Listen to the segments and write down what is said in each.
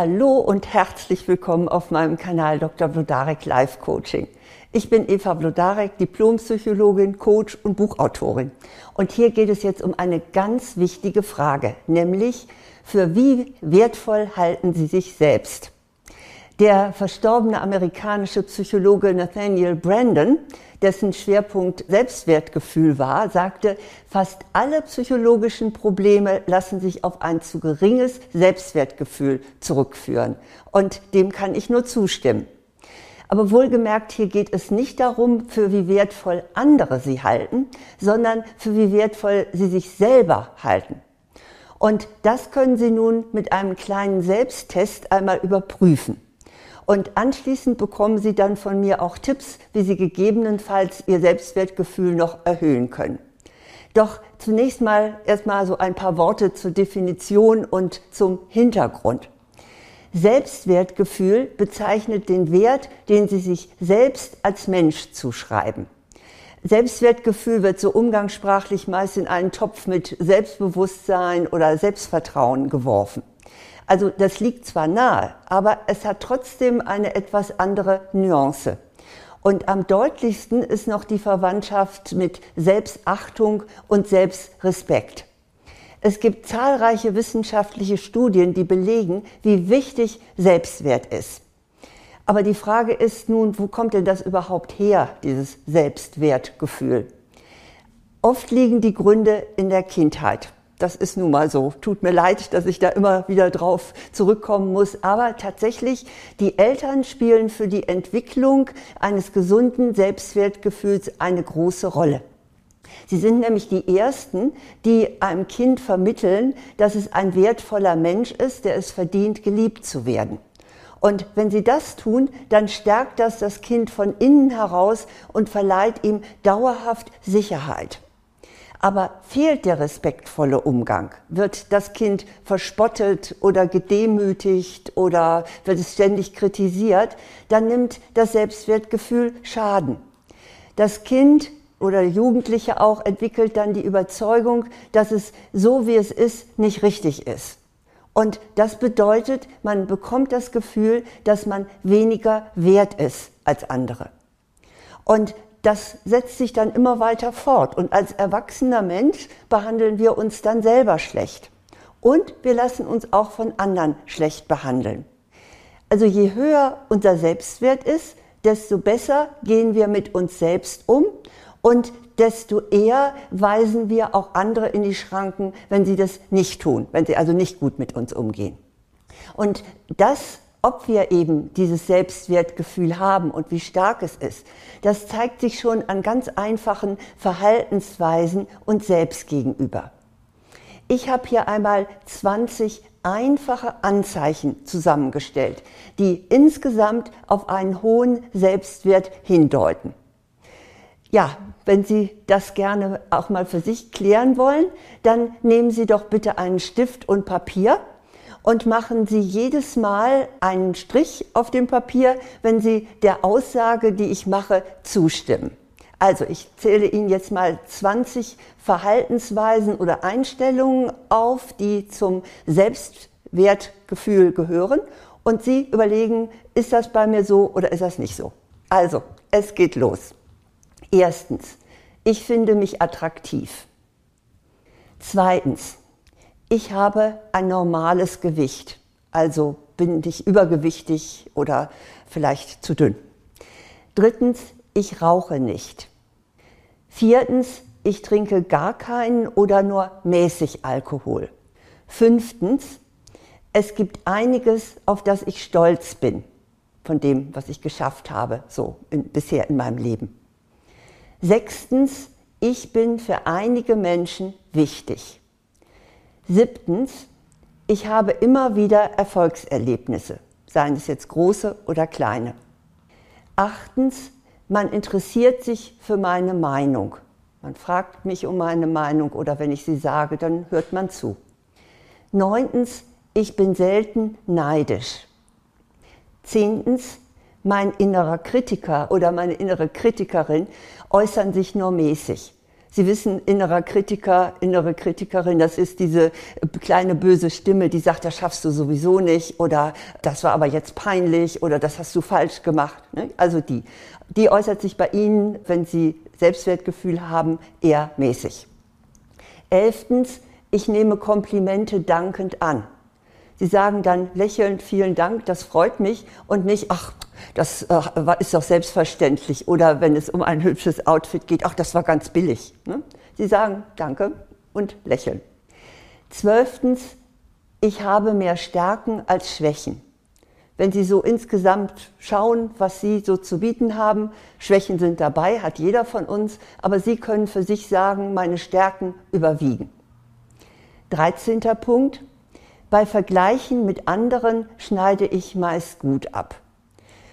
Hallo und herzlich willkommen auf meinem Kanal Dr. Blodarek Life Coaching. Ich bin Eva Blodarek, Diplompsychologin, Coach und Buchautorin. Und hier geht es jetzt um eine ganz wichtige Frage, nämlich für wie wertvoll halten Sie sich selbst? Der verstorbene amerikanische Psychologe Nathaniel Brandon, dessen Schwerpunkt Selbstwertgefühl war, sagte, fast alle psychologischen Probleme lassen sich auf ein zu geringes Selbstwertgefühl zurückführen. Und dem kann ich nur zustimmen. Aber wohlgemerkt, hier geht es nicht darum, für wie wertvoll andere sie halten, sondern für wie wertvoll sie sich selber halten. Und das können Sie nun mit einem kleinen Selbsttest einmal überprüfen. Und anschließend bekommen Sie dann von mir auch Tipps, wie Sie gegebenenfalls Ihr Selbstwertgefühl noch erhöhen können. Doch zunächst mal erstmal so ein paar Worte zur Definition und zum Hintergrund. Selbstwertgefühl bezeichnet den Wert, den Sie sich selbst als Mensch zuschreiben. Selbstwertgefühl wird so umgangssprachlich meist in einen Topf mit Selbstbewusstsein oder Selbstvertrauen geworfen. Also das liegt zwar nahe, aber es hat trotzdem eine etwas andere Nuance. Und am deutlichsten ist noch die Verwandtschaft mit Selbstachtung und Selbstrespekt. Es gibt zahlreiche wissenschaftliche Studien, die belegen, wie wichtig Selbstwert ist. Aber die Frage ist nun, wo kommt denn das überhaupt her, dieses Selbstwertgefühl? Oft liegen die Gründe in der Kindheit. Das ist nun mal so. Tut mir leid, dass ich da immer wieder drauf zurückkommen muss. Aber tatsächlich, die Eltern spielen für die Entwicklung eines gesunden Selbstwertgefühls eine große Rolle. Sie sind nämlich die Ersten, die einem Kind vermitteln, dass es ein wertvoller Mensch ist, der es verdient, geliebt zu werden. Und wenn sie das tun, dann stärkt das das Kind von innen heraus und verleiht ihm dauerhaft Sicherheit. Aber fehlt der respektvolle Umgang, wird das Kind verspottet oder gedemütigt oder wird es ständig kritisiert, dann nimmt das Selbstwertgefühl Schaden. Das Kind oder Jugendliche auch entwickelt dann die Überzeugung, dass es so wie es ist nicht richtig ist. Und das bedeutet, man bekommt das Gefühl, dass man weniger wert ist als andere. Und das setzt sich dann immer weiter fort. Und als erwachsener Mensch behandeln wir uns dann selber schlecht. Und wir lassen uns auch von anderen schlecht behandeln. Also je höher unser Selbstwert ist, desto besser gehen wir mit uns selbst um und desto eher weisen wir auch andere in die Schranken, wenn sie das nicht tun, wenn sie also nicht gut mit uns umgehen. Und das ob wir eben dieses Selbstwertgefühl haben und wie stark es ist, das zeigt sich schon an ganz einfachen Verhaltensweisen und selbst gegenüber. Ich habe hier einmal 20 einfache Anzeichen zusammengestellt, die insgesamt auf einen hohen Selbstwert hindeuten. Ja, wenn Sie das gerne auch mal für sich klären wollen, dann nehmen Sie doch bitte einen Stift und Papier und machen Sie jedes Mal einen Strich auf dem Papier, wenn Sie der Aussage, die ich mache, zustimmen. Also ich zähle Ihnen jetzt mal 20 Verhaltensweisen oder Einstellungen auf, die zum Selbstwertgefühl gehören. Und Sie überlegen, ist das bei mir so oder ist das nicht so? Also, es geht los. Erstens, ich finde mich attraktiv. Zweitens, ich habe ein normales Gewicht, also bin ich übergewichtig oder vielleicht zu dünn. Drittens, ich rauche nicht. Viertens, ich trinke gar keinen oder nur mäßig Alkohol. Fünftens, es gibt einiges, auf das ich stolz bin, von dem, was ich geschafft habe, so in, bisher in meinem Leben. Sechstens, ich bin für einige Menschen wichtig. Siebtens, ich habe immer wieder Erfolgserlebnisse, seien es jetzt große oder kleine. Achtens, man interessiert sich für meine Meinung. Man fragt mich um meine Meinung oder wenn ich sie sage, dann hört man zu. Neuntens, ich bin selten neidisch. Zehntens, mein innerer Kritiker oder meine innere Kritikerin äußern sich nur mäßig. Sie wissen, innerer Kritiker, innere Kritikerin, das ist diese kleine böse Stimme, die sagt, das schaffst du sowieso nicht oder das war aber jetzt peinlich oder das hast du falsch gemacht. Ne? Also die. Die äußert sich bei Ihnen, wenn Sie Selbstwertgefühl haben, eher mäßig. Elftens, ich nehme Komplimente dankend an. Sie sagen dann lächelnd, vielen Dank, das freut mich und nicht, ach, das äh, ist doch selbstverständlich. Oder wenn es um ein hübsches Outfit geht, ach, das war ganz billig. Ne? Sie sagen Danke und lächeln. Zwölftens, ich habe mehr Stärken als Schwächen. Wenn Sie so insgesamt schauen, was Sie so zu bieten haben, Schwächen sind dabei, hat jeder von uns, aber Sie können für sich sagen, meine Stärken überwiegen. 13. Punkt, bei Vergleichen mit anderen schneide ich meist gut ab.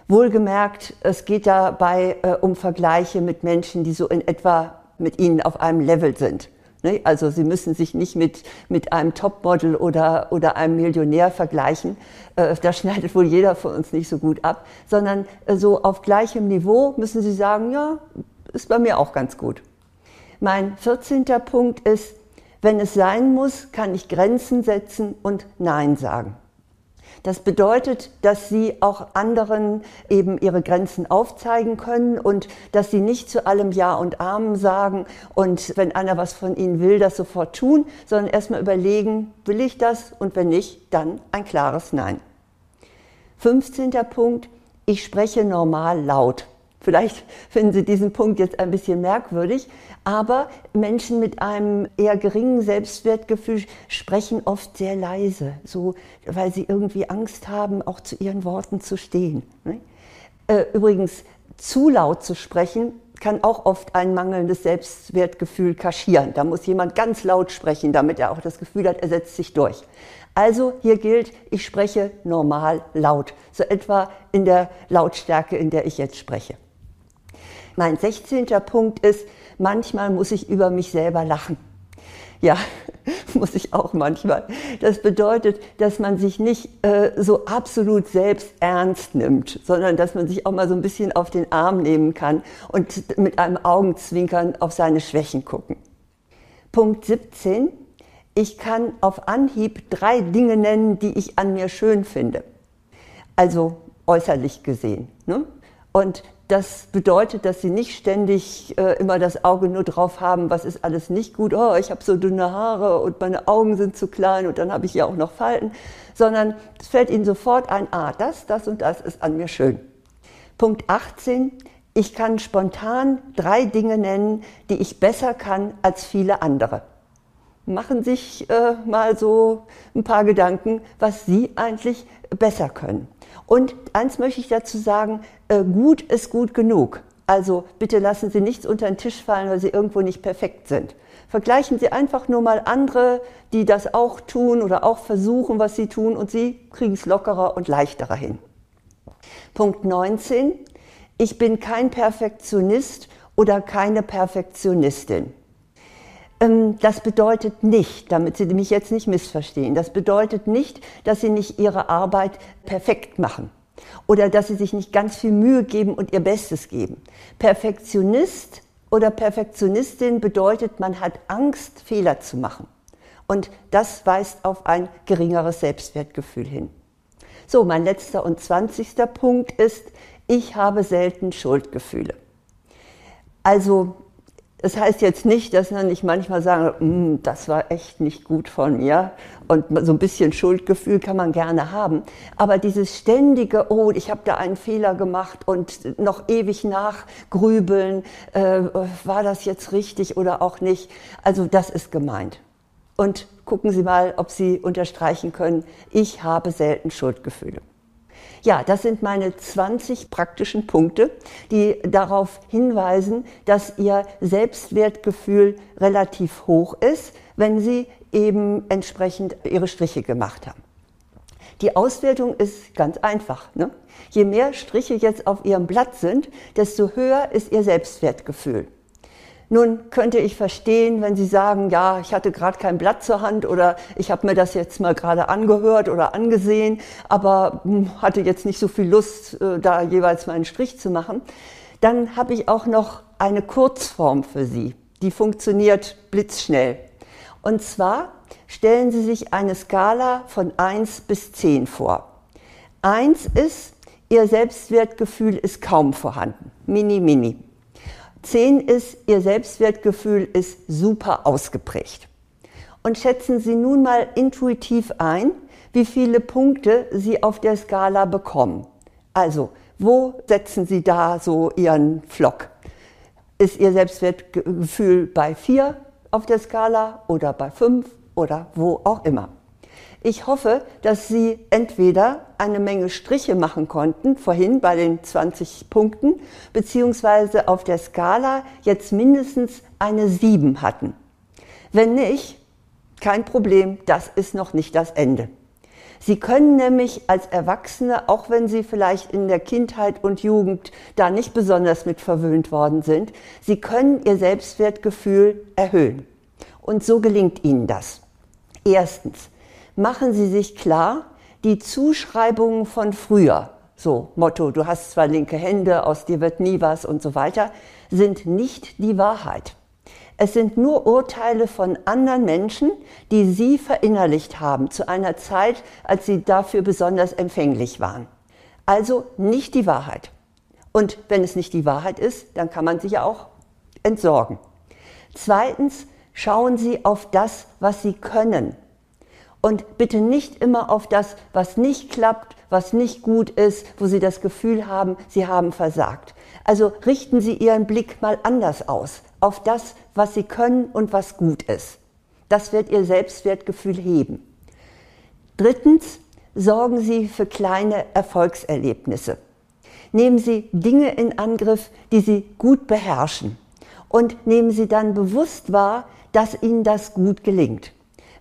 Wohlgemerkt, es geht dabei äh, um Vergleiche mit Menschen, die so in etwa mit Ihnen auf einem Level sind. Ne? Also Sie müssen sich nicht mit, mit einem Topmodel oder, oder einem Millionär vergleichen. Äh, da schneidet wohl jeder von uns nicht so gut ab, sondern äh, so auf gleichem Niveau müssen Sie sagen, ja, ist bei mir auch ganz gut. Mein 14. Punkt ist, wenn es sein muss, kann ich Grenzen setzen und Nein sagen. Das bedeutet, dass sie auch anderen eben ihre Grenzen aufzeigen können und dass sie nicht zu allem Ja und Amen sagen und wenn einer was von ihnen will, das sofort tun, sondern erstmal überlegen, will ich das und wenn nicht, dann ein klares Nein. 15. Punkt, ich spreche normal laut. Vielleicht finden Sie diesen Punkt jetzt ein bisschen merkwürdig, aber Menschen mit einem eher geringen Selbstwertgefühl sprechen oft sehr leise, so, weil sie irgendwie Angst haben, auch zu ihren Worten zu stehen. Ne? Äh, übrigens, zu laut zu sprechen kann auch oft ein mangelndes Selbstwertgefühl kaschieren. Da muss jemand ganz laut sprechen, damit er auch das Gefühl hat, er setzt sich durch. Also hier gilt, ich spreche normal laut, so etwa in der Lautstärke, in der ich jetzt spreche. Mein 16. Punkt ist, manchmal muss ich über mich selber lachen. Ja, muss ich auch manchmal. Das bedeutet, dass man sich nicht äh, so absolut selbst ernst nimmt, sondern dass man sich auch mal so ein bisschen auf den Arm nehmen kann und mit einem Augenzwinkern auf seine Schwächen gucken. Punkt 17. Ich kann auf Anhieb drei Dinge nennen, die ich an mir schön finde. Also äußerlich gesehen. Ne? Und das bedeutet, dass sie nicht ständig äh, immer das Auge nur drauf haben, was ist alles nicht gut, oh, ich habe so dünne Haare und meine Augen sind zu klein und dann habe ich ja auch noch Falten, sondern es fällt ihnen sofort ein, ah, das, das und das ist an mir schön. Punkt 18, ich kann spontan drei Dinge nennen, die ich besser kann als viele andere. Machen sich äh, mal so ein paar Gedanken, was Sie eigentlich besser können. Und eins möchte ich dazu sagen, äh, gut ist gut genug. Also bitte lassen Sie nichts unter den Tisch fallen, weil Sie irgendwo nicht perfekt sind. Vergleichen Sie einfach nur mal andere, die das auch tun oder auch versuchen, was Sie tun, und Sie kriegen es lockerer und leichterer hin. Punkt 19. Ich bin kein Perfektionist oder keine Perfektionistin. Ähm, das bedeutet nicht, damit Sie mich jetzt nicht missverstehen, das bedeutet nicht, dass Sie nicht Ihre Arbeit perfekt machen oder dass Sie sich nicht ganz viel Mühe geben und Ihr Bestes geben. Perfektionist oder Perfektionistin bedeutet, man hat Angst, Fehler zu machen. Und das weist auf ein geringeres Selbstwertgefühl hin. So, mein letzter und zwanzigster Punkt ist, ich habe selten Schuldgefühle. Also das heißt jetzt nicht, dass man nicht manchmal sagen, mm, das war echt nicht gut von mir. Und so ein bisschen Schuldgefühl kann man gerne haben. Aber dieses ständige, oh, ich habe da einen Fehler gemacht und noch ewig nachgrübeln, äh, war das jetzt richtig oder auch nicht. Also das ist gemeint. Und gucken Sie mal, ob Sie unterstreichen können, ich habe selten Schuldgefühle. Ja, das sind meine 20 praktischen Punkte, die darauf hinweisen, dass Ihr Selbstwertgefühl relativ hoch ist, wenn Sie eben entsprechend Ihre Striche gemacht haben. Die Auswertung ist ganz einfach. Ne? Je mehr Striche jetzt auf Ihrem Blatt sind, desto höher ist Ihr Selbstwertgefühl. Nun könnte ich verstehen, wenn Sie sagen, ja, ich hatte gerade kein Blatt zur Hand oder ich habe mir das jetzt mal gerade angehört oder angesehen, aber hm, hatte jetzt nicht so viel Lust, äh, da jeweils mal einen Strich zu machen. Dann habe ich auch noch eine Kurzform für Sie. Die funktioniert blitzschnell. Und zwar stellen Sie sich eine Skala von 1 bis 10 vor. 1 ist, Ihr Selbstwertgefühl ist kaum vorhanden. Mini, mini. 10 ist, Ihr Selbstwertgefühl ist super ausgeprägt. Und schätzen Sie nun mal intuitiv ein, wie viele Punkte Sie auf der Skala bekommen. Also, wo setzen Sie da so Ihren Flock? Ist Ihr Selbstwertgefühl bei 4 auf der Skala oder bei 5 oder wo auch immer? Ich hoffe, dass Sie entweder eine Menge Striche machen konnten, vorhin bei den 20 Punkten, beziehungsweise auf der Skala jetzt mindestens eine 7 hatten. Wenn nicht, kein Problem, das ist noch nicht das Ende. Sie können nämlich als Erwachsene, auch wenn Sie vielleicht in der Kindheit und Jugend da nicht besonders mit verwöhnt worden sind, Sie können Ihr Selbstwertgefühl erhöhen. Und so gelingt Ihnen das. Erstens, machen Sie sich klar, die Zuschreibungen von früher, so Motto, du hast zwar linke Hände, aus dir wird nie was und so weiter, sind nicht die Wahrheit. Es sind nur Urteile von anderen Menschen, die Sie verinnerlicht haben zu einer Zeit, als Sie dafür besonders empfänglich waren. Also nicht die Wahrheit. Und wenn es nicht die Wahrheit ist, dann kann man sich ja auch entsorgen. Zweitens, schauen Sie auf das, was Sie können. Und bitte nicht immer auf das, was nicht klappt, was nicht gut ist, wo Sie das Gefühl haben, Sie haben versagt. Also richten Sie Ihren Blick mal anders aus, auf das, was Sie können und was gut ist. Das wird Ihr Selbstwertgefühl heben. Drittens, sorgen Sie für kleine Erfolgserlebnisse. Nehmen Sie Dinge in Angriff, die Sie gut beherrschen. Und nehmen Sie dann bewusst wahr, dass Ihnen das gut gelingt.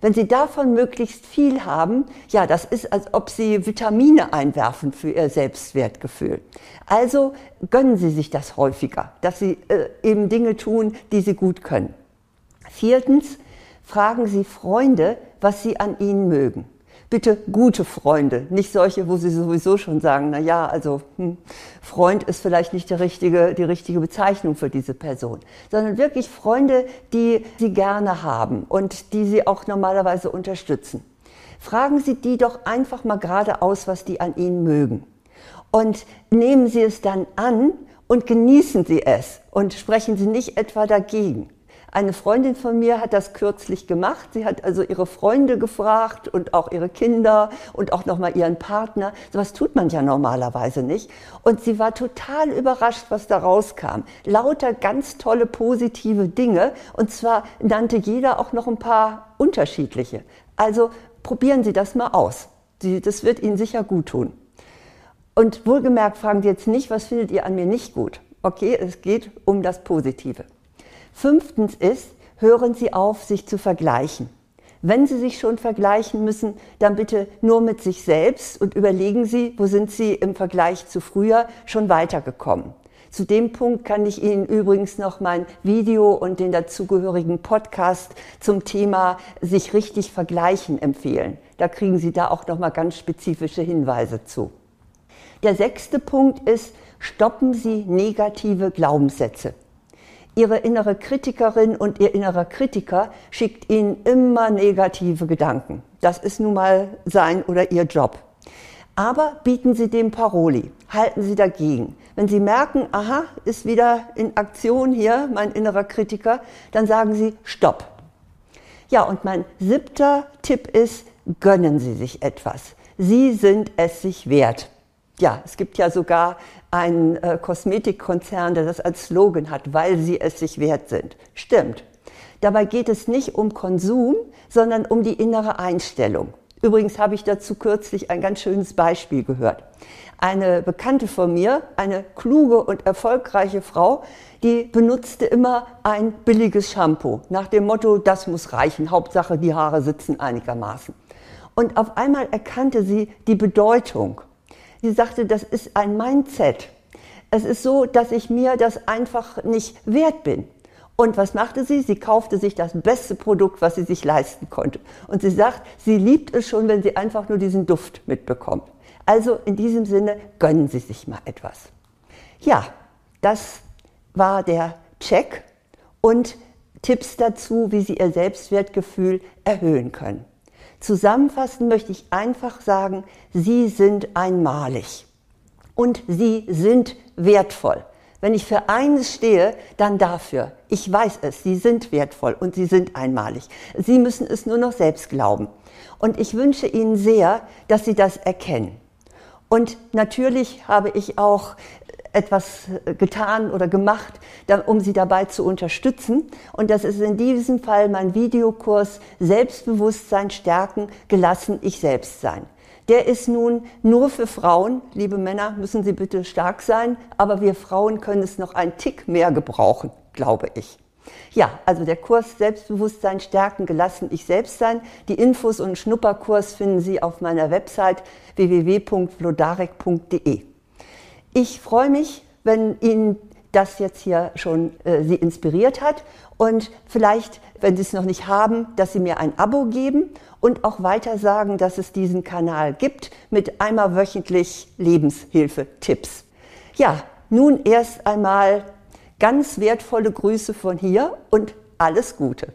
Wenn Sie davon möglichst viel haben, ja, das ist, als ob Sie Vitamine einwerfen für Ihr Selbstwertgefühl. Also gönnen Sie sich das häufiger, dass Sie äh, eben Dinge tun, die Sie gut können. Viertens, fragen Sie Freunde, was Sie an Ihnen mögen bitte gute Freunde, nicht solche, wo sie sowieso schon sagen, na ja, also hm, Freund ist vielleicht nicht die richtige, die richtige Bezeichnung für diese Person, sondern wirklich Freunde, die sie gerne haben und die sie auch normalerweise unterstützen. Fragen Sie die doch einfach mal geradeaus, was die an Ihnen mögen. Und nehmen Sie es dann an und genießen Sie es und sprechen Sie nicht etwa dagegen. Eine Freundin von mir hat das kürzlich gemacht. Sie hat also ihre Freunde gefragt und auch ihre Kinder und auch nochmal ihren Partner. Sowas tut man ja normalerweise nicht. Und sie war total überrascht, was da rauskam. Lauter ganz tolle positive Dinge. Und zwar nannte jeder auch noch ein paar unterschiedliche. Also probieren Sie das mal aus. Das wird Ihnen sicher gut tun. Und wohlgemerkt fragen Sie jetzt nicht, was findet ihr an mir nicht gut? Okay, es geht um das Positive. Fünftens ist, hören Sie auf, sich zu vergleichen. Wenn Sie sich schon vergleichen müssen, dann bitte nur mit sich selbst und überlegen Sie, wo sind Sie im Vergleich zu früher schon weitergekommen. Zu dem Punkt kann ich Ihnen übrigens noch mein Video und den dazugehörigen Podcast zum Thema sich richtig vergleichen empfehlen. Da kriegen Sie da auch noch mal ganz spezifische Hinweise zu. Der sechste Punkt ist, stoppen Sie negative Glaubenssätze. Ihre innere Kritikerin und Ihr innerer Kritiker schickt Ihnen immer negative Gedanken. Das ist nun mal sein oder Ihr Job. Aber bieten Sie dem Paroli, halten Sie dagegen. Wenn Sie merken, aha, ist wieder in Aktion hier mein innerer Kritiker, dann sagen Sie Stopp. Ja, und mein siebter Tipp ist, gönnen Sie sich etwas. Sie sind es sich wert. Ja, es gibt ja sogar einen äh, Kosmetikkonzern, der das als Slogan hat, weil sie es sich wert sind. Stimmt. Dabei geht es nicht um Konsum, sondern um die innere Einstellung. Übrigens habe ich dazu kürzlich ein ganz schönes Beispiel gehört. Eine Bekannte von mir, eine kluge und erfolgreiche Frau, die benutzte immer ein billiges Shampoo nach dem Motto, das muss reichen, Hauptsache die Haare sitzen einigermaßen. Und auf einmal erkannte sie die Bedeutung Sie sagte, das ist ein Mindset. Es ist so, dass ich mir das einfach nicht wert bin. Und was machte sie? Sie kaufte sich das beste Produkt, was sie sich leisten konnte. Und sie sagt, sie liebt es schon, wenn sie einfach nur diesen Duft mitbekommt. Also in diesem Sinne gönnen Sie sich mal etwas. Ja, das war der Check. Und Tipps dazu, wie Sie Ihr Selbstwertgefühl erhöhen können. Zusammenfassend möchte ich einfach sagen, Sie sind einmalig und Sie sind wertvoll. Wenn ich für eines stehe, dann dafür. Ich weiß es, Sie sind wertvoll und Sie sind einmalig. Sie müssen es nur noch selbst glauben. Und ich wünsche Ihnen sehr, dass Sie das erkennen. Und natürlich habe ich auch etwas getan oder gemacht, um sie dabei zu unterstützen. Und das ist in diesem Fall mein Videokurs Selbstbewusstsein stärken, gelassen ich selbst sein. Der ist nun nur für Frauen. Liebe Männer, müssen Sie bitte stark sein, aber wir Frauen können es noch einen Tick mehr gebrauchen, glaube ich. Ja, also der Kurs Selbstbewusstsein stärken, gelassen ich selbst sein. Die Infos und Schnupperkurs finden Sie auf meiner Website www.vlodarek.de. Ich freue mich, wenn Ihnen das jetzt hier schon äh, Sie inspiriert hat und vielleicht, wenn Sie es noch nicht haben, dass Sie mir ein Abo geben und auch weiter sagen, dass es diesen Kanal gibt mit einmal wöchentlich Lebenshilfe-Tipps. Ja, nun erst einmal ganz wertvolle Grüße von hier und alles Gute.